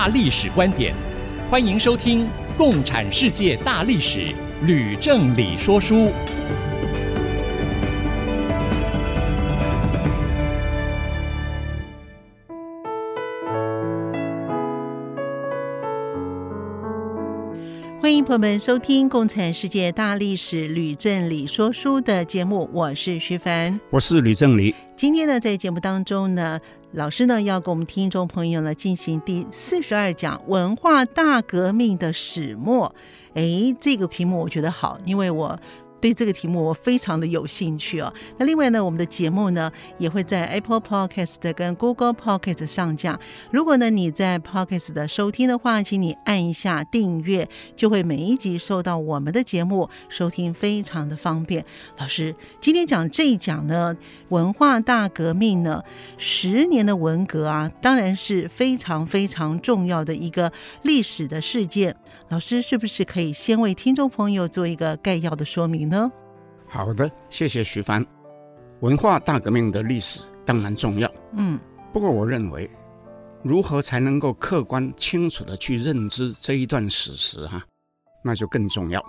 大历史观点，欢迎收听《共产世界大历史》，吕正理说书。欢迎朋友们收听《共产世界大历史》，吕正理说书的节目，我是徐凡，我是吕正理。今天呢，在节目当中呢。老师呢，要给我们听众朋友呢进行第四十二讲文化大革命的始末。哎，这个题目我觉得好，因为我。对这个题目我非常的有兴趣哦。那另外呢，我们的节目呢也会在 Apple Podcast 跟 Google Podcast 上架。如果呢你在 Podcast 的收听的话，请你按一下订阅，就会每一集收到我们的节目，收听非常的方便。老师，今天讲这一讲呢，文化大革命呢，十年的文革啊，当然是非常非常重要的一个历史的事件。老师是不是可以先为听众朋友做一个概要的说明呢？好的，谢谢徐帆。文化大革命的历史当然重要，嗯，不过我认为，如何才能够客观清楚地去认知这一段史实哈，那就更重要。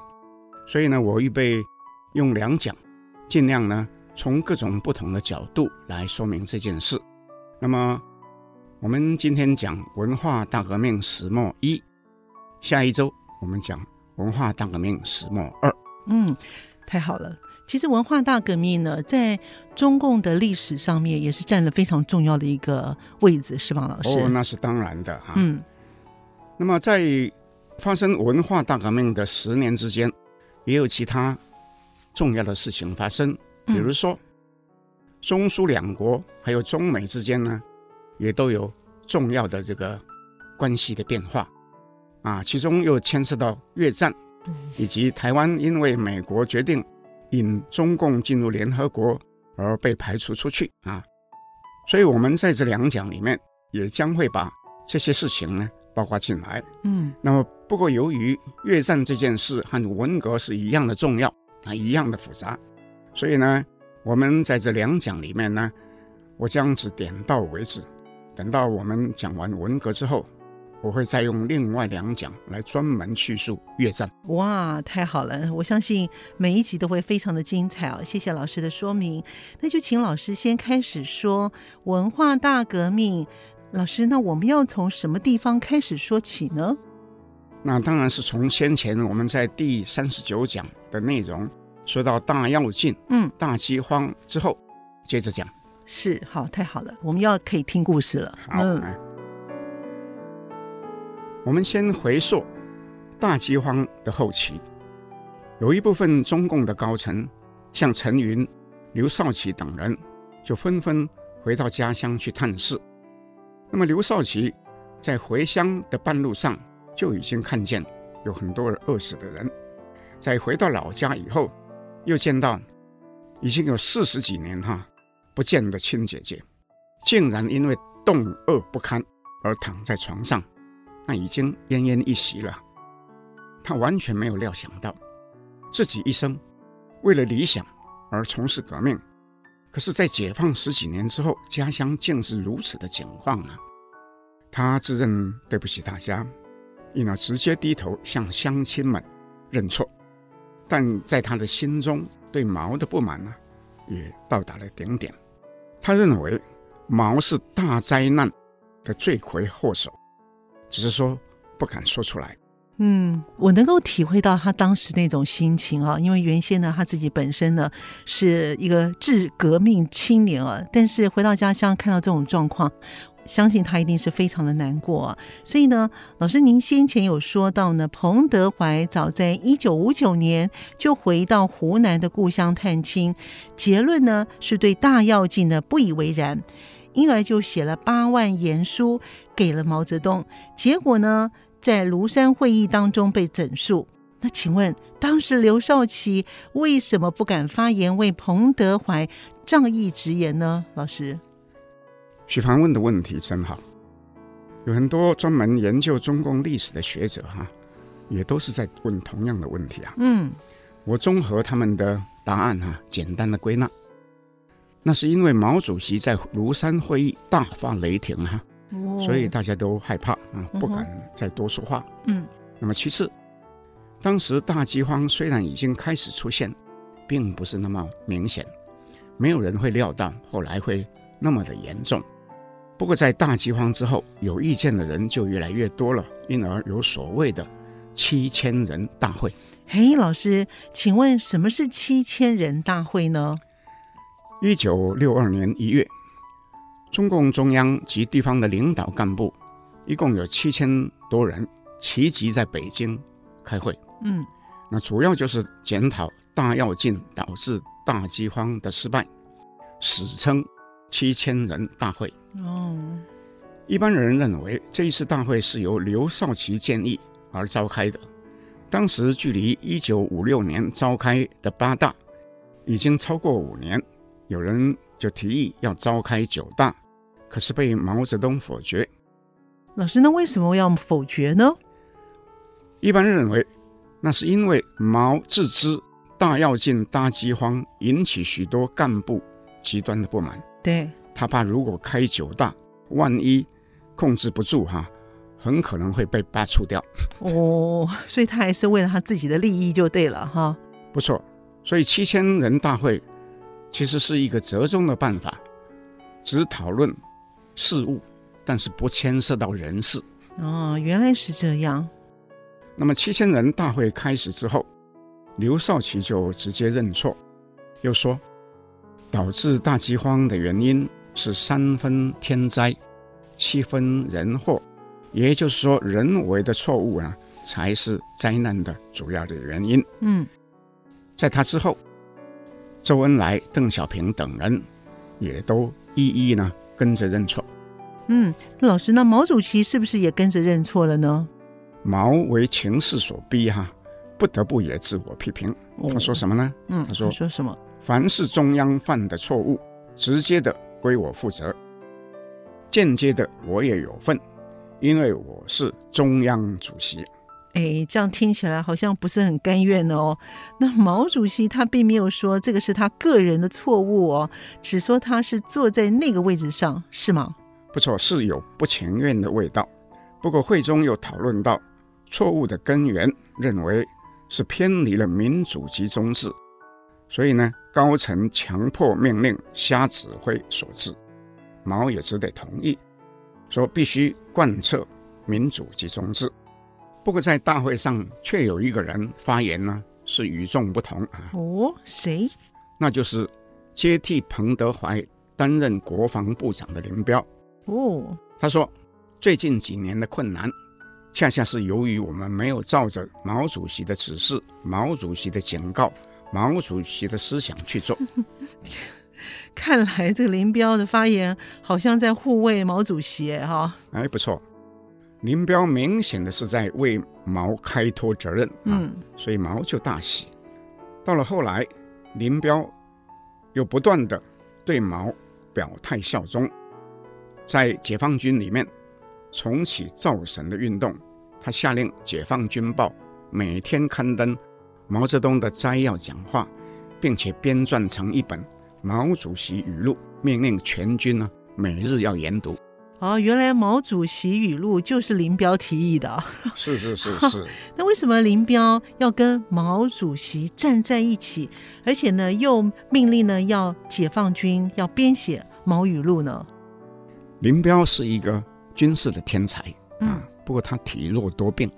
所以呢，我预备用两讲，尽量呢从各种不同的角度来说明这件事。那么，我们今天讲文化大革命始末一。下一周我们讲文化大革命始末二。嗯，太好了。其实文化大革命呢，在中共的历史上面也是占了非常重要的一个位置，是吧，老师？哦，那是当然的哈。嗯。那么在发生文化大革命的十年之间，也有其他重要的事情发生，比如说，中苏两国还有中美之间呢，也都有重要的这个关系的变化。啊，其中又牵涉到越战，以及台湾因为美国决定引中共进入联合国而被排除出去啊，所以我们在这两讲里面也将会把这些事情呢包括进来。嗯，那么不过由于越战这件事和文革是一样的重要啊，一样的复杂，所以呢，我们在这两讲里面呢，我将只点到为止，等到我们讲完文革之后。我会再用另外两讲来专门叙述越战。哇，太好了！我相信每一集都会非常的精彩哦。谢谢老师的说明，那就请老师先开始说文化大革命。老师，那我们要从什么地方开始说起呢？那当然是从先前我们在第三十九讲的内容说到大跃进、嗯，大饥荒之后，接着讲。是，好，太好了，我们要可以听故事了。好。嗯我们先回溯大饥荒的后期，有一部分中共的高层，像陈云、刘少奇等人，就纷纷回到家乡去探视。那么刘少奇在回乡的半路上，就已经看见有很多饿死的人。在回到老家以后，又见到已经有四十几年哈不见的亲姐姐，竟然因为冻饿不堪而躺在床上。那已经奄奄一息了，他完全没有料想到，自己一生为了理想而从事革命，可是，在解放十几年之后，家乡竟是如此的景况啊！他自认对不起大家，因而直接低头向乡亲们认错，但在他的心中，对毛的不满呢，也到达了顶点。他认为毛是大灾难的罪魁祸首。只是说不敢说出来。嗯，我能够体会到他当时那种心情啊，因为原先呢，他自己本身呢是一个致革命青年啊，但是回到家乡看到这种状况，相信他一定是非常的难过。所以呢，老师您先前有说到呢，彭德怀早在一九五九年就回到湖南的故乡探亲，结论呢是对大跃进呢不以为然。因而就写了八万言书给了毛泽东，结果呢，在庐山会议当中被整肃。那请问，当时刘少奇为什么不敢发言为彭德怀仗义直言呢？老师，许凡问的问题真好，有很多专门研究中共历史的学者哈，也都是在问同样的问题啊。嗯，我综合他们的答案哈，简单的归纳，那是因为毛主席在庐山会议大发雷霆哈，哦、所以大家都害怕啊，不敢再多说话。嗯，那么其次。当时大饥荒虽然已经开始出现，并不是那么明显，没有人会料到后来会那么的严重。不过在大饥荒之后，有意见的人就越来越多了，因而有所谓的七千人大会。嘿，老师，请问什么是七千人大会呢？一九六二年一月，中共中央及地方的领导干部一共有七千多人齐集在北京开会。嗯，那主要就是检讨大跃进导致大饥荒的失败，史称七千人大会。哦，一般人认为这一次大会是由刘少奇建议而召开的。当时距离一九五六年召开的八大已经超过五年，有人就提议要召开九大，可是被毛泽东否决。老师，那为什么要否决呢？一般人认为。那是因为毛自知大跃进大饥荒引起许多干部极端的不满，对，他怕如果开九大，万一控制不住哈，很可能会被罢黜掉。哦，所以他还是为了他自己的利益就对了哈。不错，所以七千人大会其实是一个折中的办法，只讨论事物，但是不牵涉到人事。哦，原来是这样。那么七千人大会开始之后，刘少奇就直接认错，又说导致大饥荒的原因是三分天灾，七分人祸，也就是说人为的错误啊才是灾难的主要的原因。嗯，在他之后，周恩来、邓小平等人也都一一呢跟着认错。嗯，老师，那毛主席是不是也跟着认错了呢？毛为情势所逼，哈，不得不也自我批评。他说什么呢？嗯，他说说什么？凡是中央犯的错误，直接的归我负责，间接的我也有份，因为我是中央主席。哎，这样听起来好像不是很甘愿哦。那毛主席他并没有说这个是他个人的错误哦，只说他是坐在那个位置上，是吗？不错，是有不情愿的味道。不过会中又讨论到。错误的根源，认为是偏离了民主集中制，所以呢，高层强迫命令、瞎指挥所致。毛也只得同意，说必须贯彻民主集中制。不过在大会上，却有一个人发言呢，是与众不同啊。哦，谁？那就是接替彭德怀担任国防部长的林彪。哦，他说最近几年的困难。恰恰是由于我们没有照着毛主席的指示、毛主席的警告、毛主席的思想去做。看来这个林彪的发言好像在护卫毛主席，哈。哎，不错，林彪明显的是在为毛开脱责任，嗯，所以毛就大喜。到了后来，林彪又不断的对毛表态效忠，在解放军里面。重启造神的运动，他下令《解放军报》每天刊登毛泽东的摘要讲话，并且编撰成一本毛主席语录，命令全军呢每日要研读。哦，原来毛主席语录就是林彪提议的。是是是是。那为什么林彪要跟毛主席站在一起，而且呢又命令呢要解放军要编写毛语录呢？林彪是一个。军事的天才，嗯、啊，不过他体弱多病，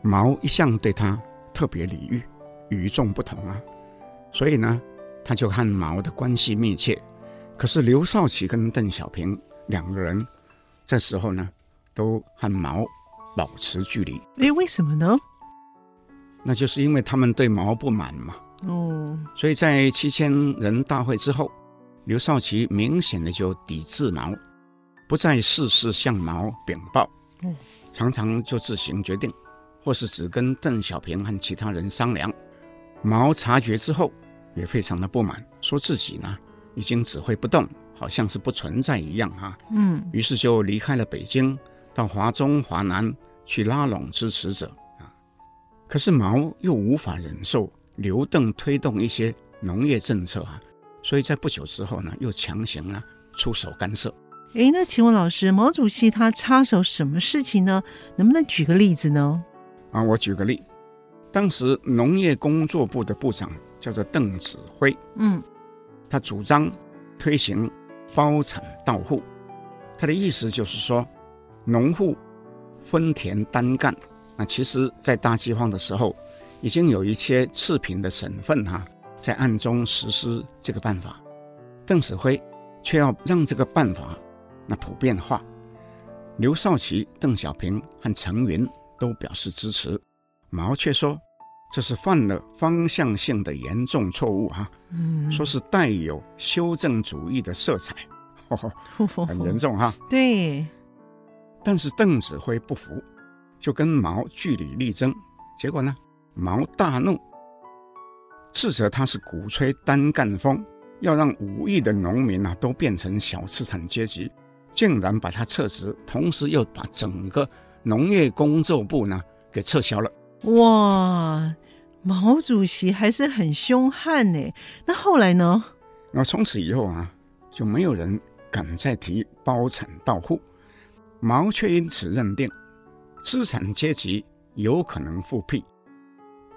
毛一向对他特别礼遇，与众不同啊，所以呢，他就和毛的关系密切。可是刘少奇跟邓小平两个人这时候呢，都和毛保持距离。诶，为什么呢？那就是因为他们对毛不满嘛。哦，所以在七千人大会之后，刘少奇明显的就抵制毛。不再事事向毛禀报，常常就自行决定，或是只跟邓小平和其他人商量。毛察觉之后，也非常的不满，说自己呢已经指挥不动，好像是不存在一样啊。嗯，于是就离开了北京，到华中、华南去拉拢支持者啊。可是毛又无法忍受刘邓推动一些农业政策啊，所以在不久之后呢，又强行呢出手干涉。哎，那请问老师，毛主席他插手什么事情呢？能不能举个例子呢？啊，我举个例，当时农业工作部的部长叫做邓子恢，嗯，他主张推行包产到户，他的意思就是说，农户分田单干。那其实，在大饥荒的时候，已经有一些次品的省份哈、啊，在暗中实施这个办法，邓子恢却要让这个办法。那普遍化，刘少奇、邓小平和陈云都表示支持，毛却说这是犯了方向性的严重错误哈，嗯，说是带有修正主义的色彩，呵 呵很严重哈。对，但是邓子恢不服，就跟毛据理力争，结果呢，毛大怒，斥责他是鼓吹单干风，要让五亿的农民啊都变成小资产阶级。竟然把他撤职，同时又把整个农业工作部呢给撤销了。哇，毛主席还是很凶悍呢。那后来呢？那从此以后啊，就没有人敢再提包产到户。毛却因此认定资产阶级有可能复辟，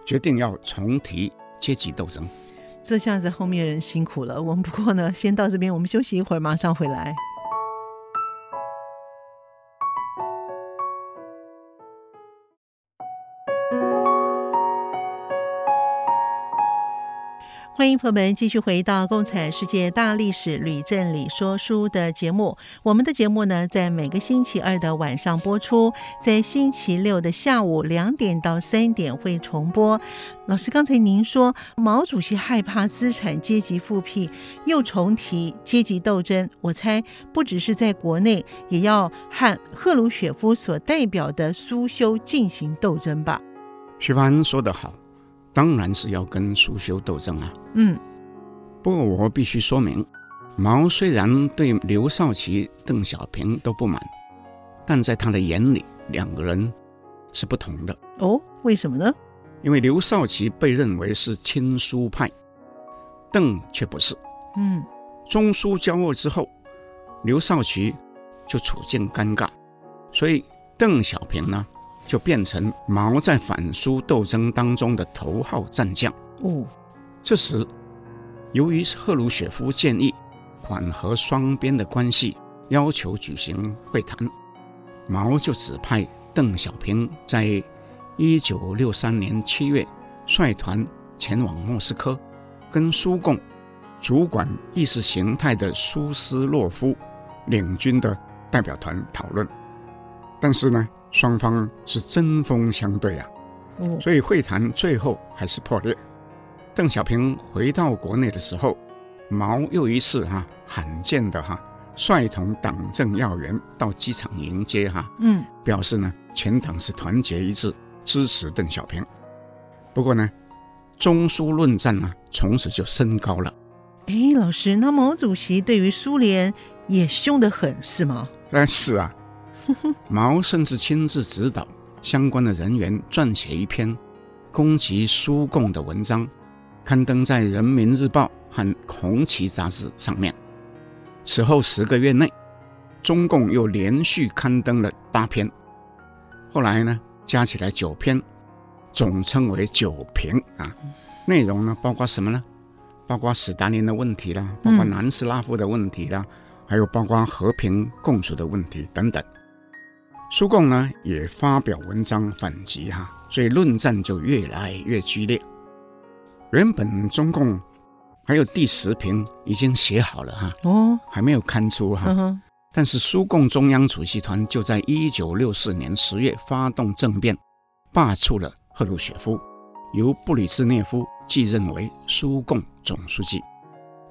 决定要重提阶级斗争。这下子后面人辛苦了。我们不过呢，先到这边，我们休息一会儿，马上回来。欢迎朋友们继续回到《共产世界大历史吕振理说书》的节目。我们的节目呢，在每个星期二的晚上播出，在星期六的下午两点到三点会重播。老师，刚才您说毛主席害怕资产阶级复辟，又重提阶级斗争。我猜不只是在国内，也要和赫鲁雪夫所代表的苏修进行斗争吧？徐帆说得好。当然是要跟苏修斗争啊！嗯，不过我必须说明，毛虽然对刘少奇、邓小平都不满，但在他的眼里，两个人是不同的。哦，为什么呢？因为刘少奇被认为是亲苏派，邓却不是。嗯，中苏交恶之后，刘少奇就处境尴尬，所以邓小平呢？就变成毛在反苏斗争当中的头号战将。哦，这时，由于赫鲁雪夫建议缓和双边的关系，要求举行会谈，毛就指派邓小平在一九六三年七月率团前往莫斯科，跟苏共主管意识形态的苏斯洛夫领军的代表团讨论。但是呢，双方是针锋相对啊，所以会谈最后还是破裂。邓小平回到国内的时候，毛又一次哈、啊、罕见的哈、啊、率同党政要员到机场迎接哈、啊，嗯，表示呢全党是团结一致支持邓小平。不过呢，中苏论战呢从此就升高了。哎，老师，那毛主席对于苏联也凶得很，是吗？但，是啊。毛甚至亲自指导相关的人员撰写一篇攻击苏共的文章，刊登在《人民日报》和《红旗》杂志上面。此后十个月内，中共又连续刊登了八篇，后来呢，加起来九篇，总称为“九评”啊。内容呢，包括什么呢？包括史达林的问题啦，包括南斯拉夫的问题啦，嗯、还有包括和平共处的问题等等。苏共呢也发表文章反击哈，所以论战就越来越激烈。原本中共还有第十篇已经写好了哈，哦，还没有刊出哈。嗯、但是苏共中央主席团就在一九六四年十月发动政变，罢黜了赫鲁雪夫，由布里兹涅夫继任为苏共总书记。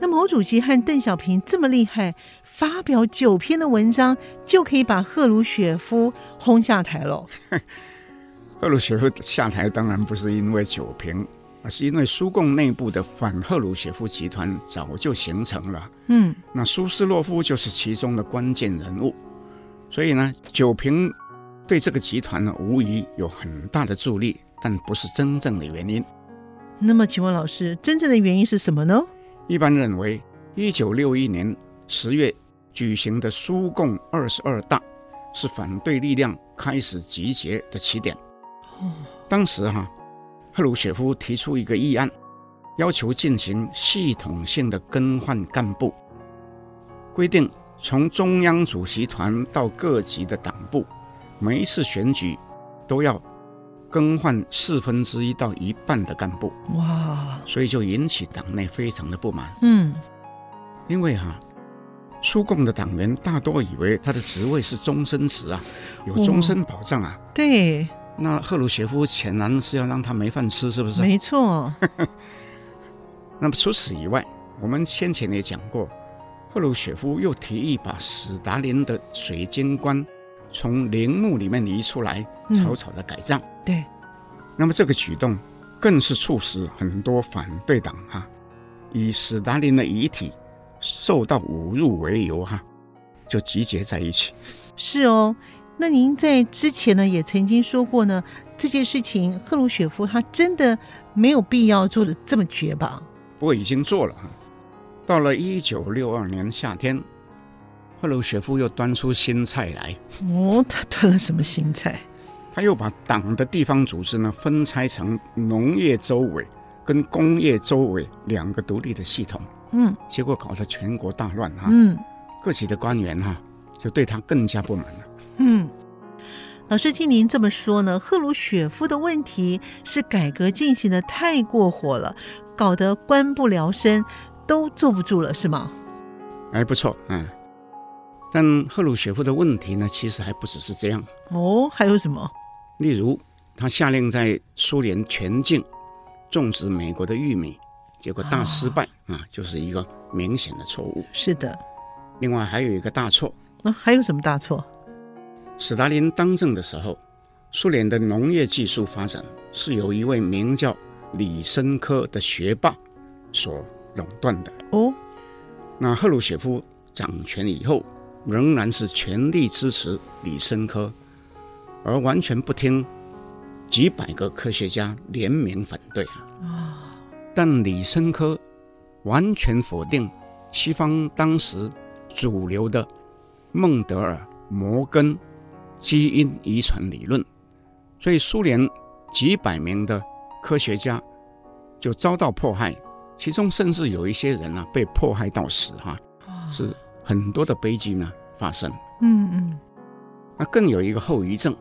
那毛主席和邓小平这么厉害，发表九篇的文章就可以把赫鲁雪夫轰下台了。赫鲁雪夫下台当然不是因为九篇，而是因为苏共内部的反赫鲁雪夫集团早就形成了。嗯，那苏斯洛夫就是其中的关键人物，所以呢，九篇对这个集团呢无疑有很大的助力，但不是真正的原因。那么，请问老师，真正的原因是什么呢？一般认为，一九六一年十月举行的苏共二十二大是反对力量开始集结的起点。当时哈，赫鲁雪夫提出一个议案，要求进行系统性的更换干部，规定从中央主席团到各级的党部，每一次选举都要更换四分之一到一半的干部。哇！所以就引起党内非常的不满。嗯，因为哈、啊，苏共的党员大多以为他的职位是终身职啊，有终身保障啊。对。那赫鲁雪夫显然是要让他没饭吃，是不是？没错。那么除此以外，我们先前也讲过，赫鲁雪夫又提议把史达林的水晶棺从陵墓里面移出来，草草的改葬。嗯、对。那么这个举动更是促使很多反对党哈、啊，以史达林的遗体受到侮辱为由哈、啊，就集结在一起。是哦。那您在之前呢也曾经说过呢，这件事情赫鲁雪夫他真的没有必要做的这么绝吧？不过已经做了。到了一九六二年夏天，赫鲁雪夫又端出新菜来。哦，他端了什么新菜？他又把党的地方组织呢分拆成农业州委跟工业州委两个独立的系统。嗯，结果搞得全国大乱哈。嗯，各级的官员哈就对他更加不满了。嗯，老师听您这么说呢，赫鲁雪夫的问题是改革进行的太过火了，搞得官不聊生，都坐不住了，是吗？哎，不错，嗯。但赫鲁雪夫的问题呢，其实还不只是这样。哦，还有什么？例如，他下令在苏联全境种植美国的玉米，结果大失败啊，啊，就是一个明显的错误。是的。另外还有一个大错。那、啊、还有什么大错？斯大林当政的时候，苏联的农业技术发展是由一位名叫李申科的学霸所垄断的。哦，那赫鲁雪夫掌权以后，仍然是全力支持李申科，而完全不听几百个科学家联名反对啊。但李申科完全否定西方当时主流的孟德尔、摩根。基因遗传理论，所以苏联几百名的科学家就遭到迫害，其中甚至有一些人啊被迫害到死哈、是很多的悲剧呢发生。嗯嗯，那更有一个后遗症，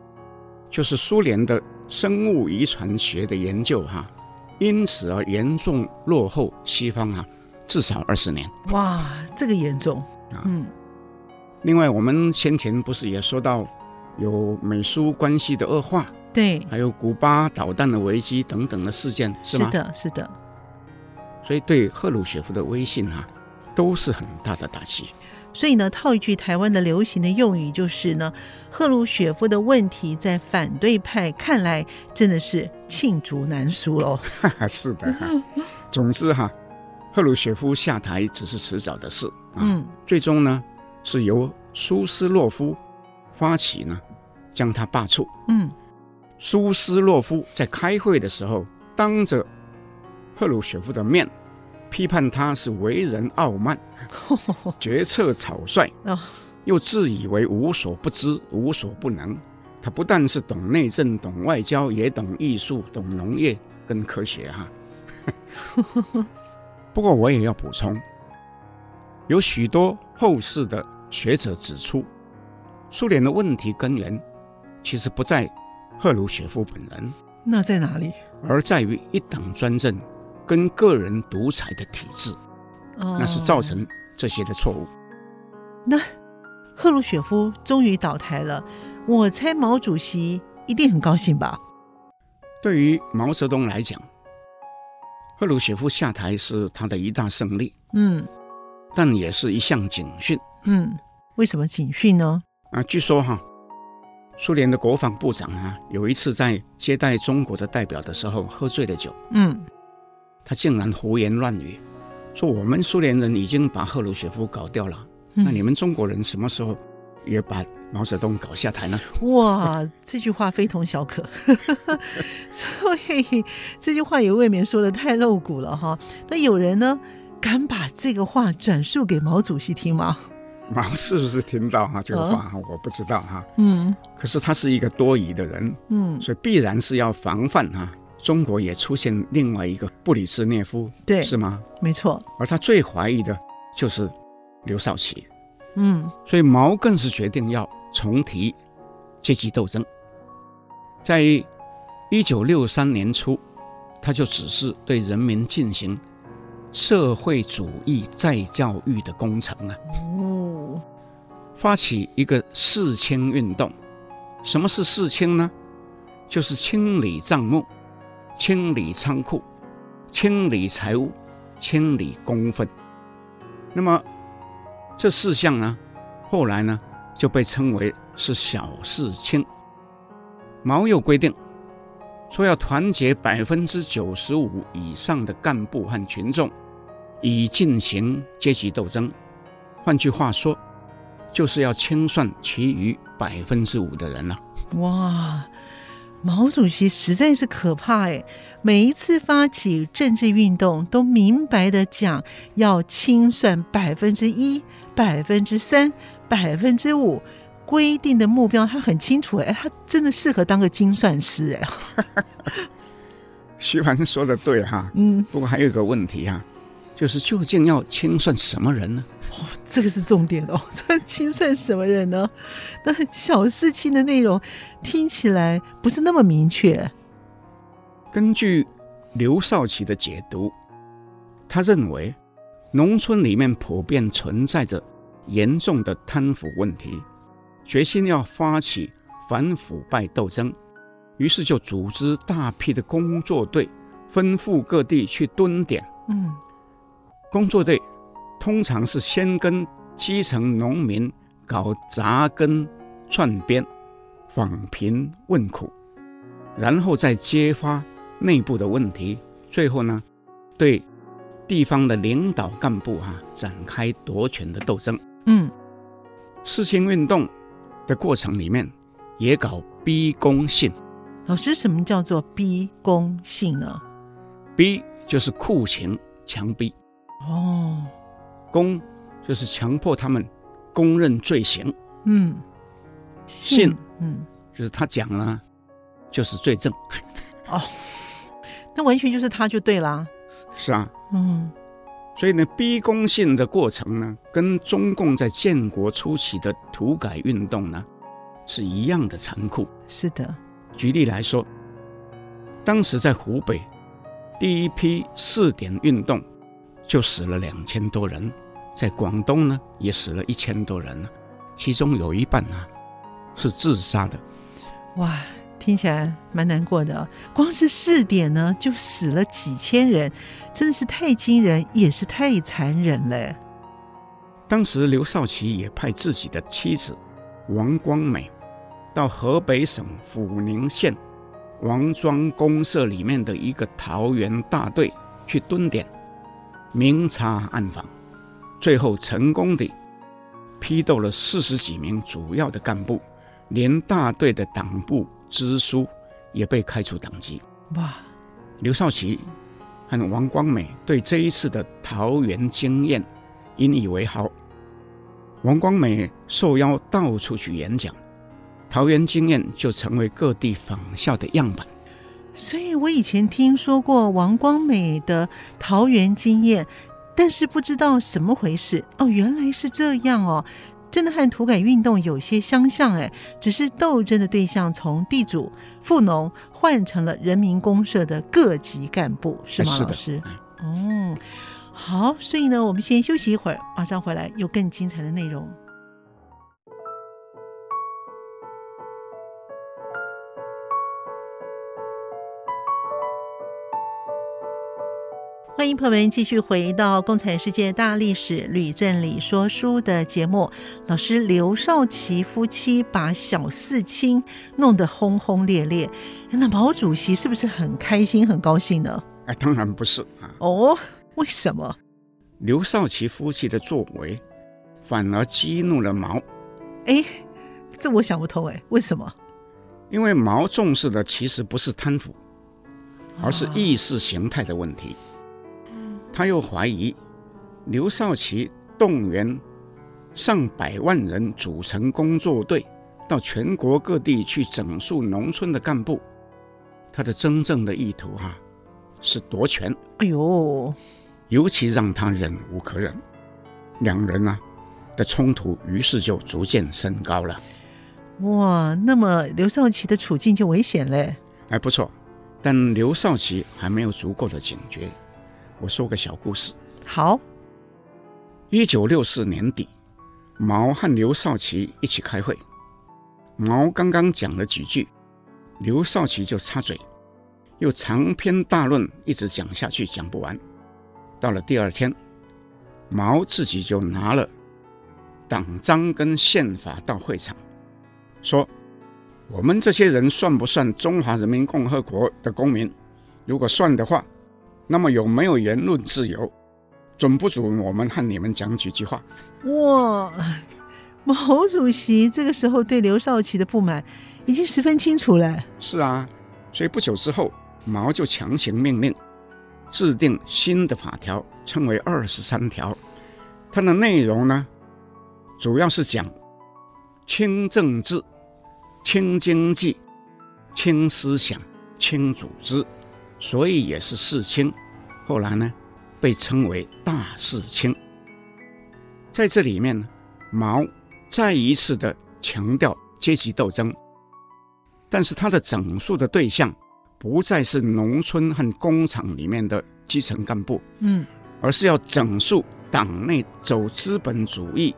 就是苏联的生物遗传学的研究哈、啊，因此而严重落后西方啊至少二十年。哇，这个严重啊。嗯，另外我们先前不是也说到。有美苏关系的恶化，对，还有古巴导弹的危机等等的事件，是吗？是的，是的。所以对赫鲁雪夫的威信啊，都是很大的打击。所以呢，套一句台湾的流行的用语，就是呢，赫鲁雪夫的问题在反对派看来真的是罄竹难书喽。是的哈。总之哈，赫鲁雪夫下台只是迟早的事啊。嗯，最终呢，是由苏斯洛夫。发起呢，将他罢黜。嗯，苏斯洛夫在开会的时候，当着赫鲁雪夫的面，批判他是为人傲慢，决策草率，又自以为无所不知、无所不能。他不但是懂内政、懂外交，也懂艺术、懂农业跟科学。哈，不过我也要补充，有许多后世的学者指出。苏联的问题根源，其实不在赫鲁雪夫本人，那在哪里？而在于一党专政跟个人独裁的体制，哦，那是造成这些的错误。那赫鲁雪夫终于倒台了，我猜毛主席一定很高兴吧？对于毛泽东来讲，赫鲁雪夫下台是他的一大胜利，嗯，但也是一项警讯。嗯，为什么警讯呢？啊，据说哈，苏联的国防部长啊，有一次在接待中国的代表的时候喝醉了酒，嗯，他竟然胡言乱语，说我们苏联人已经把赫鲁雪夫搞掉了，嗯那你们中国人什么时候也把毛泽东搞下台呢？哇，这句话非同小可，所以这句话也未免说的太露骨了哈。那有人呢，敢把这个话转述给毛主席听吗？毛是不是听到哈这个话哈？我不知道哈。嗯可是他是一个多疑的人，嗯，所以必然是要防范哈。中国也出现另外一个布里兹涅夫，对，是吗？没错，而他最怀疑的就是刘少奇，嗯所以毛更是决定要重提阶级斗争。在一九六三年初，他就指示对人民进行社会主义再教育的工程啊。哦，发起一个四清运动。什么是四清呢？就是清理账目、清理仓库、清理财物、清理公分。那么这四项呢，后来呢就被称为是小事清。毛又规定说要团结百分之九十五以上的干部和群众，以进行阶级斗争。换句话说，就是要清算其余百分之五的人了、哇，毛主席实在是可怕哎！每一次发起政治运动，都明白的讲要清算百分之一、百分之三、百分之五，规定的目标他很清楚哎，他真的适合当个精算师哎。徐凡说的对哈，嗯，不过还有一个问题哈，就是究竟要清算什么人呢？哦，这个是重点哦。这清算什么人呢？那小事情的内容听起来不是那么明确。根据刘少奇的解读，他认为农村里面普遍存在着严重的贪腐问题，决心要发起反腐败斗争，于是就组织大批的工作队，分赴各地去蹲点。嗯，工作队。通常是先跟基层农民搞扎根串边、访贫问苦，然后再揭发内部的问题，最后呢，对地方的领导干部哈、啊、展开夺权的斗争。嗯，四清运动的过程里面也搞逼宫信。老师，什么叫做逼宫信呢？逼就是酷刑、强逼。哦。公就是强迫他们公认罪行，嗯，信，嗯，就是他讲了，就是罪证。哦，那完全就是他就对啦。是啊，嗯，所以呢，逼宫信的过程呢，跟中共在建国初期的土改运动呢，是一样的残酷。是的，举例来说，当时在湖北第一批试点运动就死了两千多人。在广东呢，也死了一千多人，其中有一半啊是自杀的。哇，听起来蛮难过的。光是试点呢，就死了几千人，真的是太惊人，也是太残忍了。当时刘少奇也派自己的妻子王光美到河北省阜宁县王庄公社里面的一个桃园大队去蹲点，明察暗访。最后成功地批斗了四十几名主要的干部，连大队的党部支书也被开除党籍。哇！刘少奇和王光美对这一次的桃园经验引以为豪。王光美受邀到处去演讲，桃园经验就成为各地仿效的样板。所以我以前听说过王光美的桃园经验。但是不知道什么回事哦，原来是这样哦，真的和土改运动有些相像哎，只是斗争的对象从地主、富农换成了人民公社的各级干部，是吗，老师？哦，好，所以呢，我们先休息一会儿，马上回来有更精彩的内容。欢迎朋友们继续回到《共产世界大历史吕振理说书》的节目。老师刘少奇夫妻把小四清弄得轰轰烈烈，那毛主席是不是很开心、很高兴呢？哎，当然不是啊。哦，为什么？刘少奇夫妻的作为反而激怒了毛。哎，这我想不通哎，为什么？因为毛重视的其实不是贪腐，而是意识形态的问题。他又怀疑刘少奇动员上百万人组成工作队，到全国各地去整肃农村的干部，他的真正的意图啊是夺权。哎呦，尤其让他忍无可忍，两人啊的冲突于是就逐渐升高了。哇，那么刘少奇的处境就危险嘞。哎，不错，但刘少奇还没有足够的警觉。我说个小故事。好，一九六四年底，毛和刘少奇一起开会。毛刚刚讲了几句，刘少奇就插嘴，又长篇大论一直讲下去，讲不完。到了第二天，毛自己就拿了党章跟宪法到会场，说：“我们这些人算不算中华人民共和国的公民？如果算的话。”那么有没有言论自由？准不准我们和你们讲几句话？哇，毛主席这个时候对刘少奇的不满已经十分清楚了。是啊，所以不久之后，毛就强行命令制定新的法条，称为二十三条。它的内容呢，主要是讲清政治、清经济、清思想、清组织。所以也是四轻，后来呢，被称为大四清。在这里面呢，毛再一次的强调阶级斗争，但是他的整肃的对象不再是农村和工厂里面的基层干部，嗯，而是要整肃党内走资本主义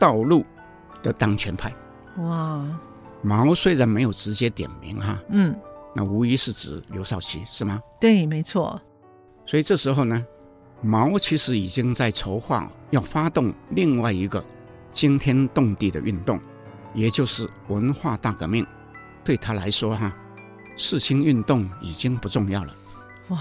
道路的当权派。哇，毛虽然没有直接点名哈，嗯。那无疑是指刘少奇，是吗？对，没错。所以这时候呢，毛其实已经在筹划要发动另外一个惊天动地的运动，也就是文化大革命。对他来说，哈，四清运动已经不重要了。哇！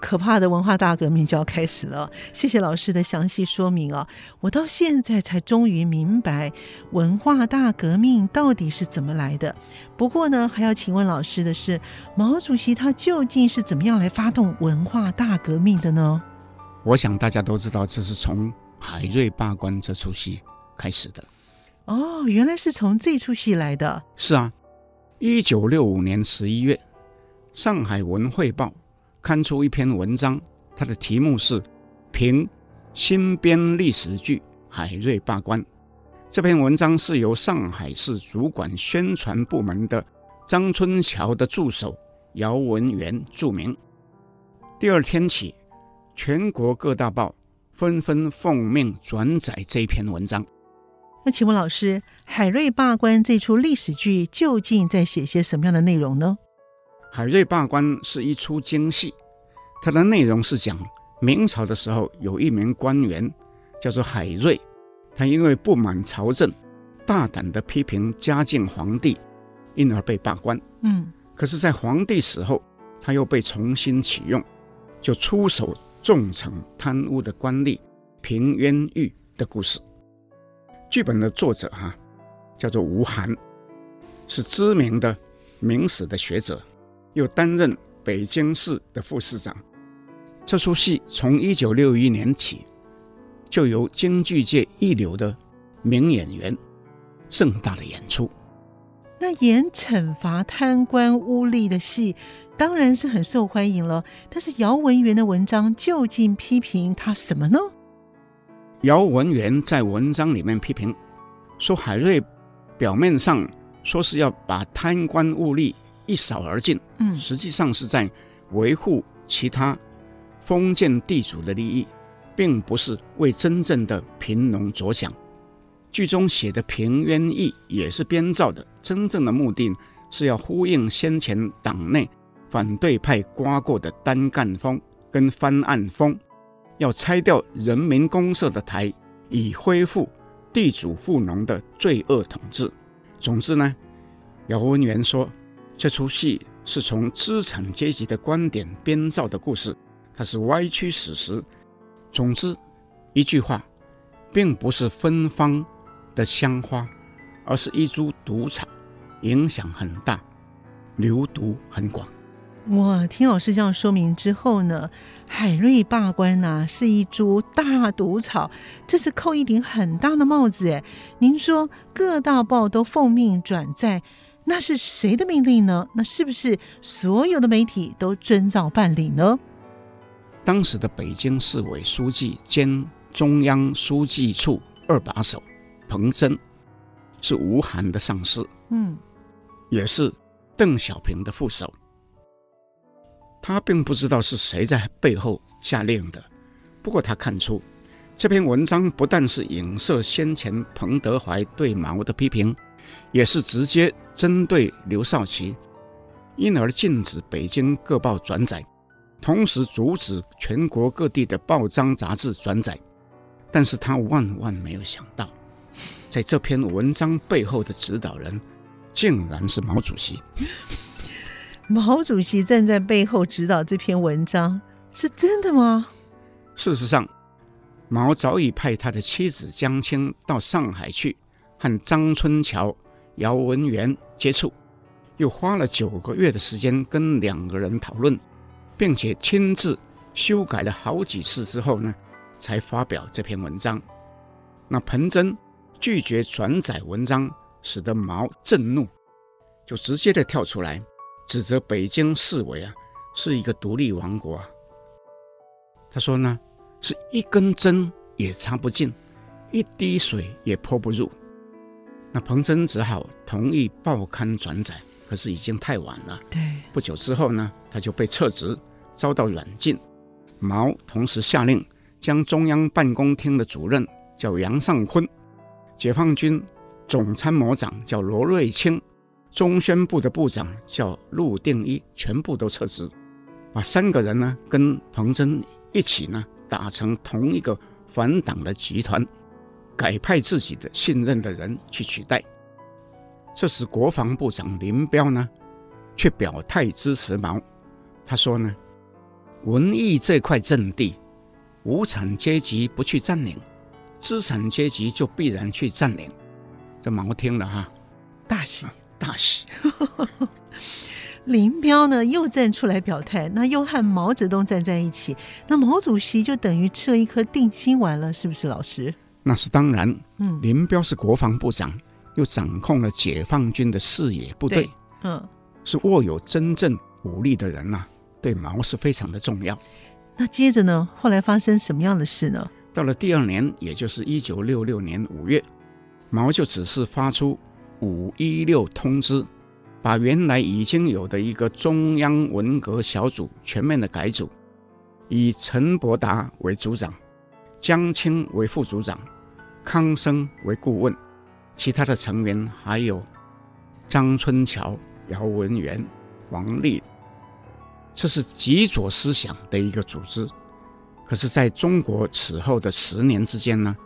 可怕的文化大革命就要开始了。谢谢老师的详细说明啊！我到现在才终于明白文化大革命到底是怎么来的。不过呢，还要请问老师的是，毛主席他究竟是怎么样来发动文化大革命的呢？我想大家都知道，这是从海瑞罢官这出戏开始的。哦，原来是从这出戏来的。是啊，一九六五年十一月，《上海文汇报》。刊出一篇文章，它的题目是《评新编历史剧海瑞罢官》。这篇文章是由上海市主管宣传部门的张春桥的助手姚文元注明。第二天起，全国各大报纷纷奉命转载这篇文章。那请问老师，海瑞罢官这出历史剧究竟在写些什么样的内容呢？海瑞罢官是一出京戏，它的内容是讲明朝的时候有一名官员叫做海瑞，他因为不满朝政，大胆地批评嘉靖皇帝，因而被罢官。嗯，可是，在皇帝死后，他又被重新启用，就出手重惩贪污的官吏平冤狱的故事。剧本的作者哈、啊、叫做吴晗，是知名的明史的学者。又担任北京市的副市长。这出戏从一九六一年起，就由京剧界一流的名演员盛大的演出。那演惩罚贪官污吏的戏，当然是很受欢迎了。但是姚文元的文章究竟批评他什么呢？姚文元在文章里面批评说，海瑞表面上说是要把贪官污吏。一扫而尽，嗯，实际上是在维护其他封建地主的利益，并不是为真正的贫农着想。剧中写的平冤狱也是编造的，真正的目的是要呼应先前党内反对派刮过的单干风跟翻案风，要拆掉人民公社的台，以恢复地主富农的罪恶统治。总之呢，姚文元说，这出戏是从资产阶级的观点编造的故事，它是歪曲史实。总之，一句话，并不是芬芳的香花，而是一株毒草，影响很大，流毒很广。我听老师这样说明之后呢，海瑞罢官呐、是一株大毒草，这是扣一顶很大的帽子哎。您说各大报都奉命转载，那是谁的命令呢？那是不是所有的媒体都遵照办理呢？当时的北京市委书记兼中央书记处二把手彭真，是吴晗的上司，嗯，也是邓小平的副手。他并不知道是谁在背后下令的，不过他看出这篇文章不但是影射先前彭德怀对毛的批评，也是直接针对刘少奇，因而禁止北京各报转载，同时阻止全国各地的报章杂志转载。但是他万万没有想到，在这篇文章背后的指导人，竟然是毛主席。毛主席站在背后指导这篇文章，是真的吗？事实上，毛早已派他的妻子江青到上海去和张春桥、姚文元接触，又花了九个月的时间跟两个人讨论，并且亲自修改了好几次之后呢，才发表这篇文章。那彭真拒绝转载文章，使得毛震怒，就直接的跳出来。指责北京市委啊是一个独立王国啊，他说呢，是一根针也插不进，一滴水也泼不入。那彭真只好同意报刊转载，可是已经太晚了。对，不久之后呢，他就被撤职，遭到软禁。毛同时下令将中央办公厅的主任叫杨尚昆，解放军总参谋长叫罗瑞卿。中宣部的部长叫陆定一，全部都撤职，把三个人呢跟彭真一起呢打成同一个反党的集团，改派自己的信任的人去取代。这时国防部长林彪呢却表态支持毛，他说呢，文艺这块阵地，无产阶级不去占领，资产阶级就必然去占领。这毛听了哈，大喜。大喜，林彪呢又站出来表态，那又和毛泽东站在一起，那毛主席就等于吃了一颗定心丸了，是不是老师？那是当然。嗯，林彪是国防部长，又掌控了解放军的视野部队，嗯，是握有真正武力的人呐、啊，对毛是非常的重要。那接着呢，后来发生什么样的事呢？到了第二年，也就是一九六六年五月，毛就只是发出。五一六通知，把原来已经有的一个中央文革小组全面的改组，以陈伯达为组长，江青为副组长，康生为顾问，其他的成员还有张春桥、姚文元、王力，这是极左思想的一个组织。可是，在中国此后的十年之间呢，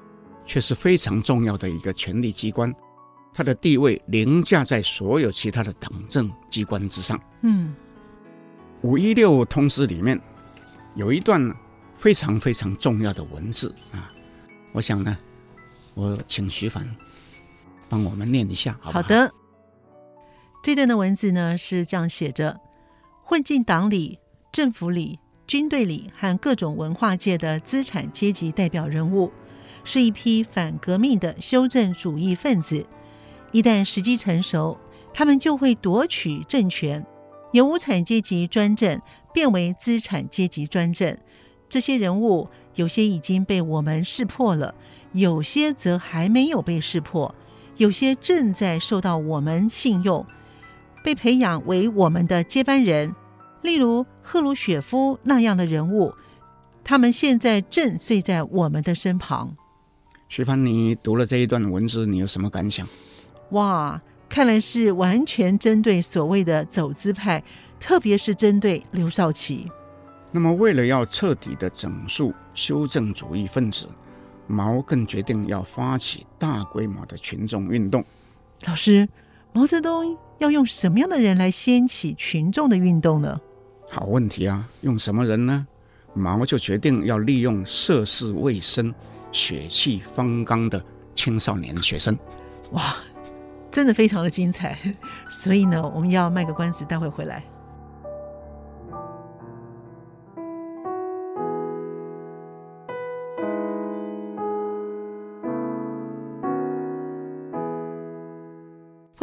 却是非常重要的一个权力机关。它的地位凌驾在所有其他的党政机关之上。嗯，五一六通知里面有一段非常非常重要的文字啊，我想呢，我请徐凡帮我们念一下好不好？好的，这段的文字呢是这样写着：混进党里、政府里、军队里和各种文化界的资产阶级代表人物，是一批反革命的修正主义分子。一旦时机成熟，他们就会夺取政权，由无产阶级专政变为资产阶级专政。这些人物有些已经被我们识破了，有些则还没有被识破，有些正在受到我们信用，被培养为我们的接班人。例如赫鲁雪夫那样的人物，他们现在正睡在我们的身旁。徐帆，你读了这一段文字，你有什么感想？哇，看来是完全针对所谓的走资派，特别是针对刘少奇。那么，为了要彻底的整肃修正主义分子，毛更决定要发起大规模的群众运动。老师，毛泽东要用什么样的人来掀起群众的运动呢？好问题啊！用什么人呢？毛就决定要利用涉世未深、血气方刚的青少年学生。哇，真的非常的精彩。所以呢，我们要卖个关子，待会回来。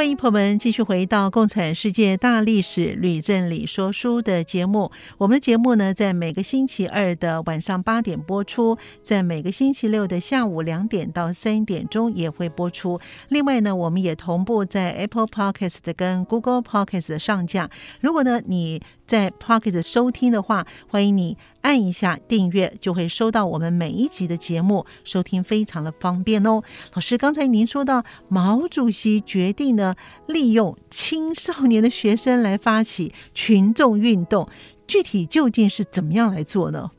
欢迎朋友们继续回到《共产世界大历史吕正理说书》的节目。我们的节目呢，在每个星期二的晚上八点播出，在每个星期六的下午两点到三点钟也会播出。另外呢，我们也同步在 Apple Podcast 跟 Google Podcast 上架。如果呢，你在 Podcast 收听的话，欢迎你按一下订阅，就会收到我们每一集的节目，收听非常的方便哦。老师，刚才您说到毛主席决定呢，利用青少年的学生来发起群众运动，具体究竟是怎么样来做呢？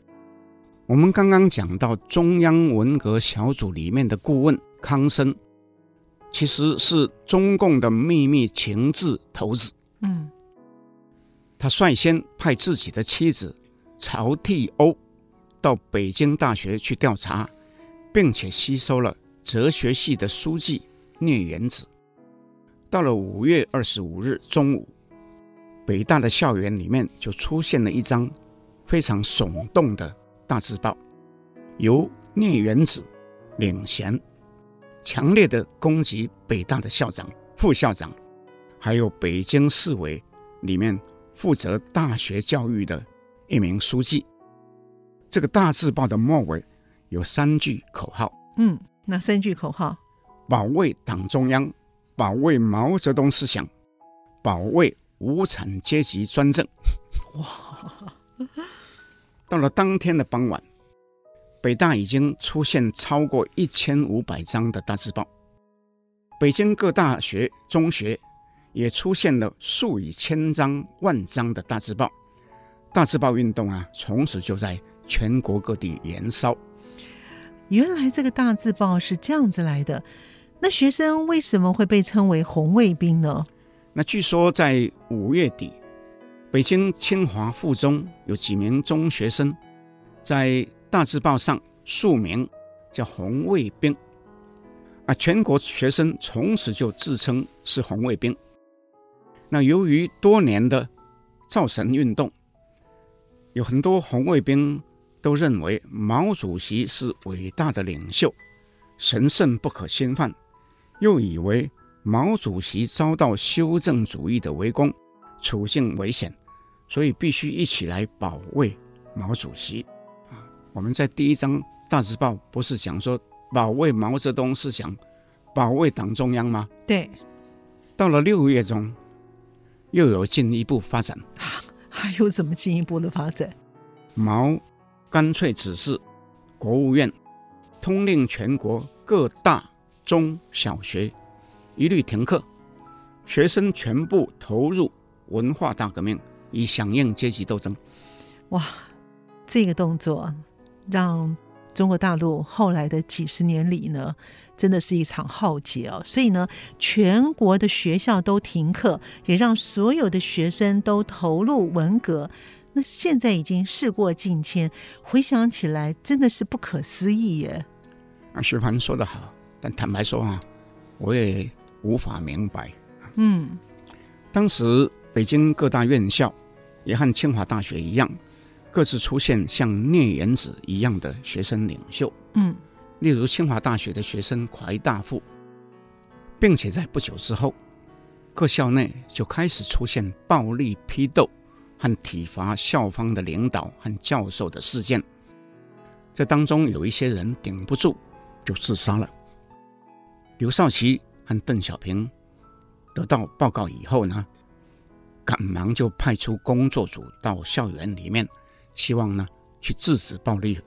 我们刚刚讲到中央文革小组里面的顾问康生，其实是中共的秘密情治头子。嗯。他率先派自己的妻子曹替欧到北京大学去调查，并且吸收了哲学系的书记聂元子。到了五月二十五日中午，北大的校园里面就出现了一张非常耸动的大字报，由聂元子领衔，强烈的攻击北大的校长、副校长，还有北京市委里面。负责大学教育的一名书记。这个大字报的末尾有三句口号。嗯，哪三句口号？保卫党中央，保卫毛泽东思想，保卫无产阶级专政。哇！到了当天的傍晚，北大已经出现超过一千五百张的大字报，北京各大学、中学。也出现了数以千张、万张的大字报，大字报运动啊，从此就在全国各地燃烧。原来这个大字报是这样子来的，那学生为什么会被称为红卫兵呢？那据说在五月底，北京清华附中有几名中学生在大字报上署名叫红卫兵，啊，全国学生从此就自称是红卫兵。那由于多年的造神运动，有很多红卫兵都认为毛主席是伟大的领袖，神圣不可侵犯，又以为毛主席遭到修正主义的围攻，处境危险，所以必须一起来保卫毛主席。啊，我们在第一章大字报不是讲说保卫毛泽东是想，保卫党中央吗？对。到了六月中。又有进一步发展，还有怎么进一步的发展？毛干脆指示国务院通令全国各大中小学一律停课，学生全部投入文化大革命，以响应阶级斗争。哇，这个动作让中国大陆后来的几十年里呢，真的是一场浩劫哦，所以呢，全国的学校都停课，也让所有的学生都投入文革。那现在已经事过境迁，回想起来真的是不可思议耶。啊，徐凡说的好，但坦白说啊，我也无法明白。嗯，当时北京各大院校也和清华大学一样，各自出现像聂元子一样的学生领袖。嗯。例如清华大学的学生怀大富，并且在不久之后，各校内就开始出现暴力批斗和体罚校方的领导和教授的事件。这当中有一些人顶不住，就自杀了。刘少奇和邓小平得到报告以后呢，赶忙就派出工作组到校园里面，希望呢去制止暴力。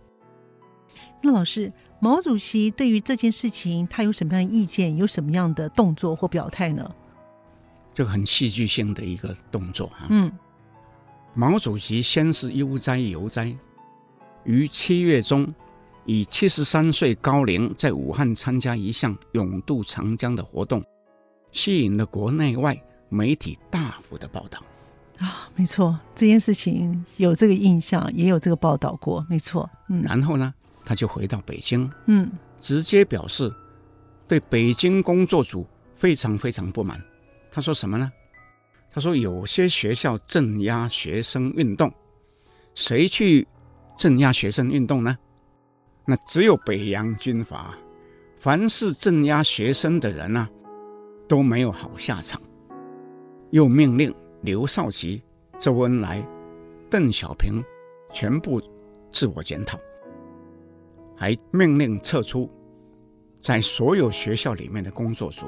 那老师。毛主席对于这件事情，他有什么样的意见？有什么样的动作或表态呢？这个很戏剧性的一个动作啊。嗯，毛主席先是悠哉游哉，于七月中以七十三岁高龄在武汉参加一项勇渡长江的活动，吸引了国内外媒体大幅的报道。啊，没错，这件事情有这个印象，也有这个报道过，没错。嗯，然后呢，他就回到北京，嗯，直接表示对北京工作组非常非常不满。他说什么呢？他说有些学校镇压学生运动，谁去镇压学生运动呢？那只有北洋军阀，凡是镇压学生的人啊，都没有好下场。又命令。刘少奇、周恩来、邓小平全部自我检讨，还命令撤出在所有学校里面的工作组。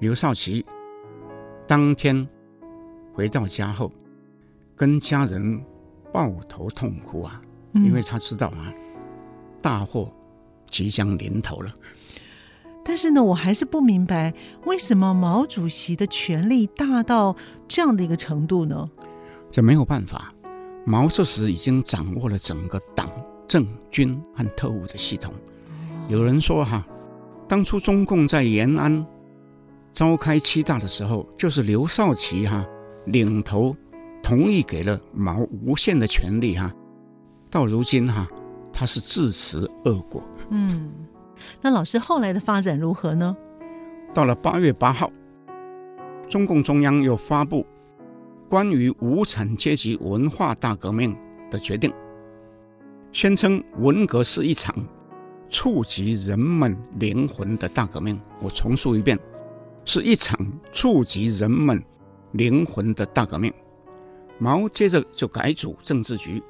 刘少奇当天回到家后，跟家人抱头痛哭啊，因为他知道啊，大祸即将临头了。但是呢，我还是不明白为什么毛主席的权力大到这样的一个程度呢？这没有办法，毛这时已经掌握了整个党政军和特务的系统。有人说哈，当初中共在延安召开七大的时候，就是刘少奇哈领头同意给了毛无限的权利哈。到如今哈，他是自食恶果。嗯。那老师后来的发展如何呢？到了八月八号，中共中央又发布关于无产阶级文化大革命的决定，宣称文革是一场触及人们灵魂的大革命。我重述一遍，是一场触及人们灵魂的大革命。毛接着就改组政治局，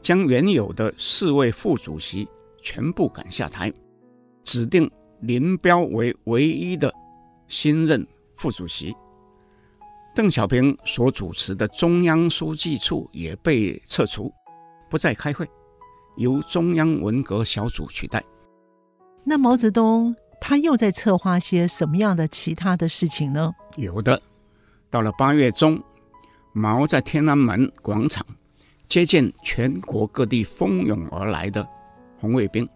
将原有的四位副主席全部赶下台。指定林彪为唯一的新任副主席，邓小平所主持的中央书记处也被撤除，不再开会，由中央文革小组取代。那毛泽东他又在策划些什么样的其他的事情呢？有的，到了八月中，毛在天安门广场接见全国各地蜂拥而来的红卫兵，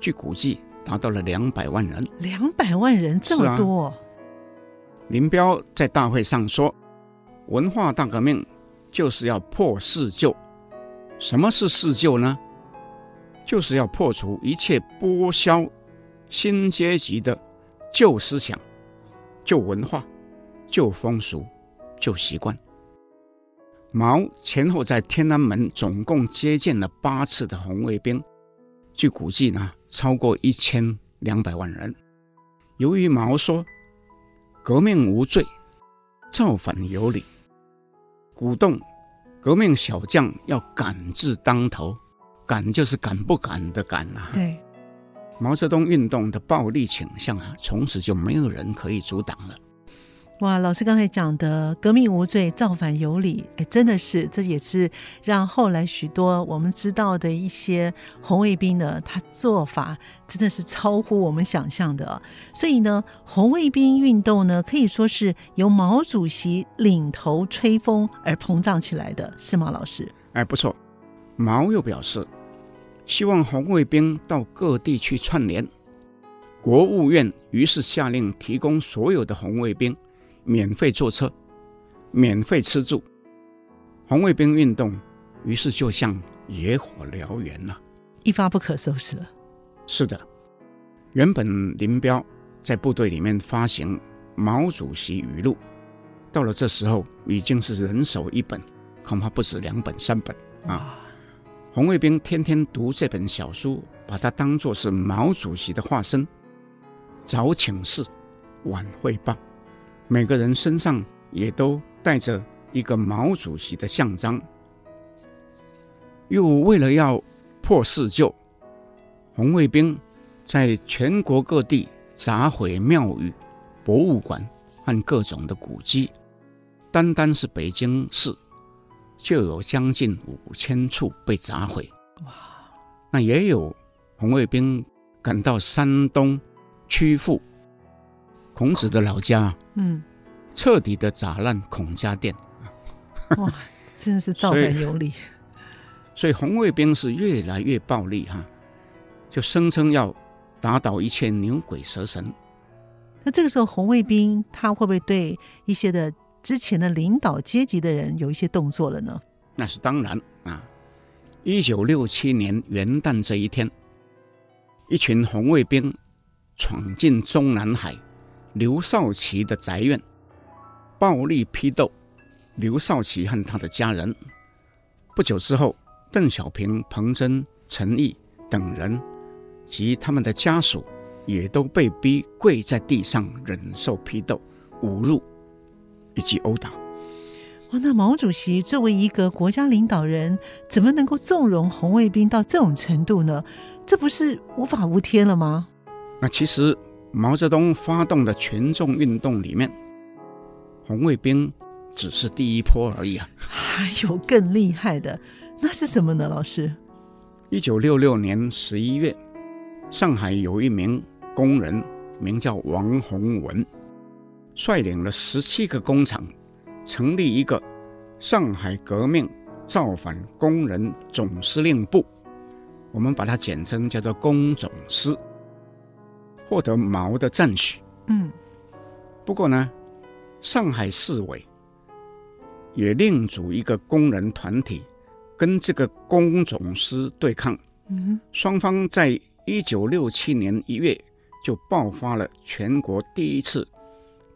据估计。达到了两百万人，两百万人这么多。啊、林彪在大会上说：“文化大革命就是要破四旧。什么是四旧呢？就是要破除一切剥削新阶级的旧思想、旧文化、旧风俗、旧习惯。”毛前后在天安门总共接见了八次的红卫兵，据估计呢。超过一千两百万人。由于毛说革命无罪，造反有理，鼓动革命小将要敢字当头，敢就是敢不敢的敢啊。对，毛泽东运动的暴力倾向啊，从此就没有人可以阻挡了。哇，老师刚才讲的“革命无罪，造反有理”，哎，真的是，这也是让后来许多我们知道的一些红卫兵呢，他做法真的是超乎我们想象的。所以呢，红卫兵运动呢，可以说是由毛主席领头吹风而膨胀起来的，是吗，老师？哎，不错。毛又表示，希望红卫兵到各地去串联。国务院于是下令提供所有的红卫兵。免费坐车，免费吃住，红卫兵运动于是就像野火燎原了，一发不可收拾了。是的，原本林彪在部队里面发行毛主席语录，到了这时候已经是人手一本，恐怕不止两本三本啊。红卫兵天天读这本小书，把它当作是毛主席的化身，早请示，晚汇报。每个人身上也都带着一个毛主席的像章，又为了要破四旧，红卫兵在全国各地砸毁庙宇、博物馆和各种的古迹，单单是北京市就有将近五千处被砸毁。哇！那也有红卫兵赶到山东曲阜。孔子的老家，嗯，彻底的砸烂孔家店。哇，真的是造反有理。所以红卫兵是越来越暴力哈，就声称要打倒一切牛鬼蛇神。那这个时候红卫兵他会不会对一些的之前的领导阶级的人有一些动作了呢？那是当然啊！一九六七年元旦这一天，一群红卫兵闯进中南海刘少奇的宅院，暴力批斗刘少奇和他的家人。不久之后，邓小平、彭真、陈毅等人及他们的家属也都被逼跪在地上忍受批斗、侮辱以及殴打。哇，那毛主席作为一个国家领导人，怎么能够纵容红卫兵到这种程度呢？这不是无法无天了吗？那其实毛泽东发动的群众运动里面，红卫兵只是第一波而已啊！还有更厉害的。那是什么呢，老师？一九六六年十一月，上海有一名工人，名叫王洪文，率领了十七个工厂，成立一个上海革命造反工人总司令部，我们把它简称叫做工总司，获得毛的赞许。嗯，不过呢，上海市委也另组一个工人团体。跟这个工总司对抗，嗯双方在一九六七年一月就爆发了全国第一次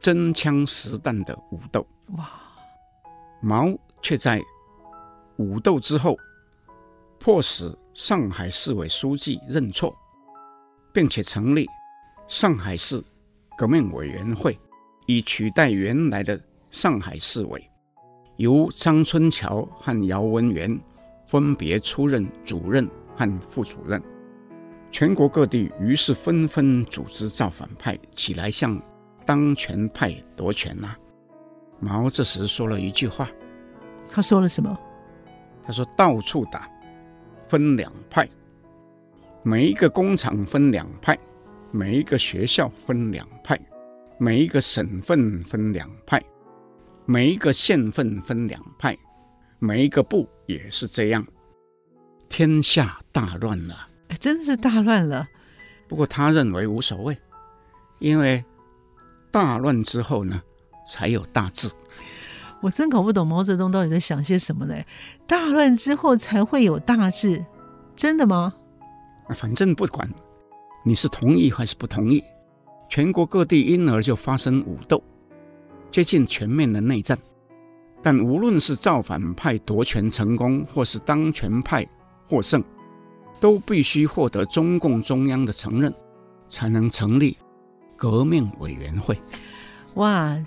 真枪实弹的武斗。哇！毛却在武斗之后，迫使上海市委书记认错，并且成立上海市革命委员会，以取代原来的上海市委。由张春桥和姚文元分别出任主任和副主任，全国各地于是纷纷组织造反派起来向当权派夺权呐、啊。毛这时说了一句话，他说了什么？他说：“到处打，分两派，每一个工厂分两派，每一个学校分两派，每一个省份分两派。”每一个县份分两派，每一个部也是这样，天下大乱了。哎，真的是大乱了。不过他认为无所谓，因为大乱之后呢，才有大治。我真搞不懂毛泽东到底在想些什么呢？大乱之后才会有大治，真的吗？反正不管你是同意还是不同意，全国各地因而就发生武斗。接近全面的内战，但无论是造反派夺权成功，或是当权派获胜，都必须获得中共中央的承认，才能成立革命委员会。哇！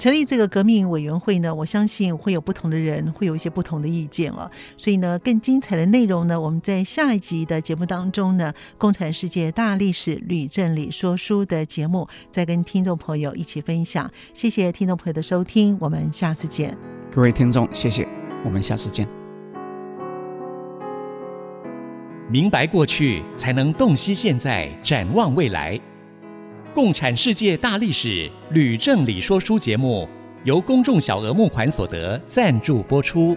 成立这个革命委员会呢，我相信会有不同的人，会有一些不同的意见哦。所以呢，更精彩的内容呢，我们在下一集的节目当中呢，《共产世界大历史吕正理说书》的节目，再跟听众朋友一起分享。谢谢听众朋友的收听，我们下次见。各位听众，谢谢，我们下次见。明白过去，才能洞悉现在，展望未来。共产世界大历史吕正理说书节目由公众小额募款所得赞助播出。